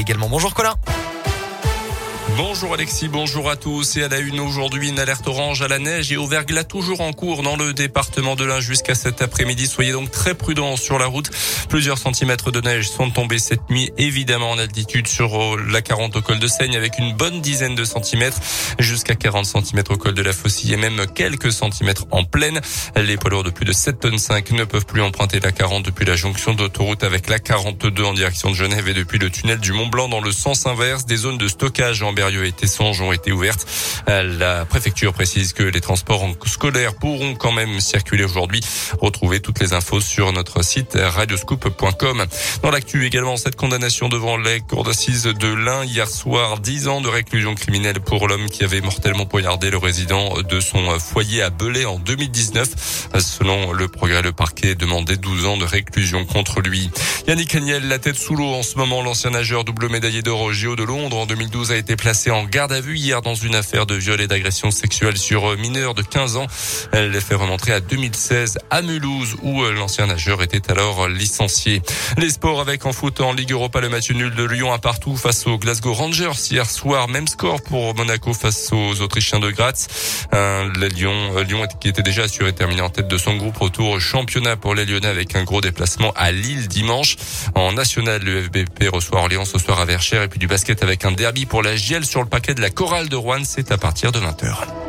également. Bonjour Colin. Bonjour Alexis, bonjour à tous. Et à la une aujourd'hui, une alerte orange à la neige et au verglas toujours en cours dans le département de l'Ain jusqu'à cet après-midi. Soyez donc très prudents sur la route. Plusieurs centimètres de neige sont tombés cette nuit, évidemment en altitude sur euh, la 40 au col de Seigne avec une bonne dizaine de centimètres jusqu'à 40 centimètres au col de la Faucille et même quelques centimètres en pleine. Les poids lourds de plus de 7 tonnes 5 ne peuvent plus emprunter la 40 depuis la jonction d'autoroute avec la 42 en direction de Genève et depuis le tunnel du Mont Blanc dans le sens inverse. Des zones de stockage en Berrieux et Tessonges ont été ouvertes. Euh, la préfecture précise que les transports scolaires pourront quand même circuler aujourd'hui. Retrouvez toutes les infos sur notre site radioscoop.com. Dans l'actu également, cette condamnation devant les cours d'assises de l'Ain hier soir, 10 ans de réclusion criminelle pour l'homme qui avait mortellement poignardé le résident de son foyer à Belay en 2019. Selon le progrès, le parquet demandait 12 ans de réclusion contre lui. Yannick Agnel, la tête sous l'eau en ce moment, l'ancien nageur double médaillé d'or au JO de Londres en 2012 a été placé en garde à vue hier dans une affaire viol et d'agression sexuelle sur mineur de 15 ans. Elle les fait remontrer à 2016 à Mulhouse où l'ancien nageur était alors licencié. Les sports avec en foot en Ligue Europa, le match nul de Lyon à partout face aux Glasgow Rangers hier soir. Même score pour Monaco face aux Autrichiens de Graz. Lyon, Lyon qui était déjà assuré terminer en tête de son groupe. Retour championnat pour les Lyonnais avec un gros déplacement à Lille dimanche. En national, le FBP reçoit Orléans ce soir à Verchères et puis du basket avec un derby pour la GL sur le paquet de la chorale de Rouen. C'est à partir de 20h.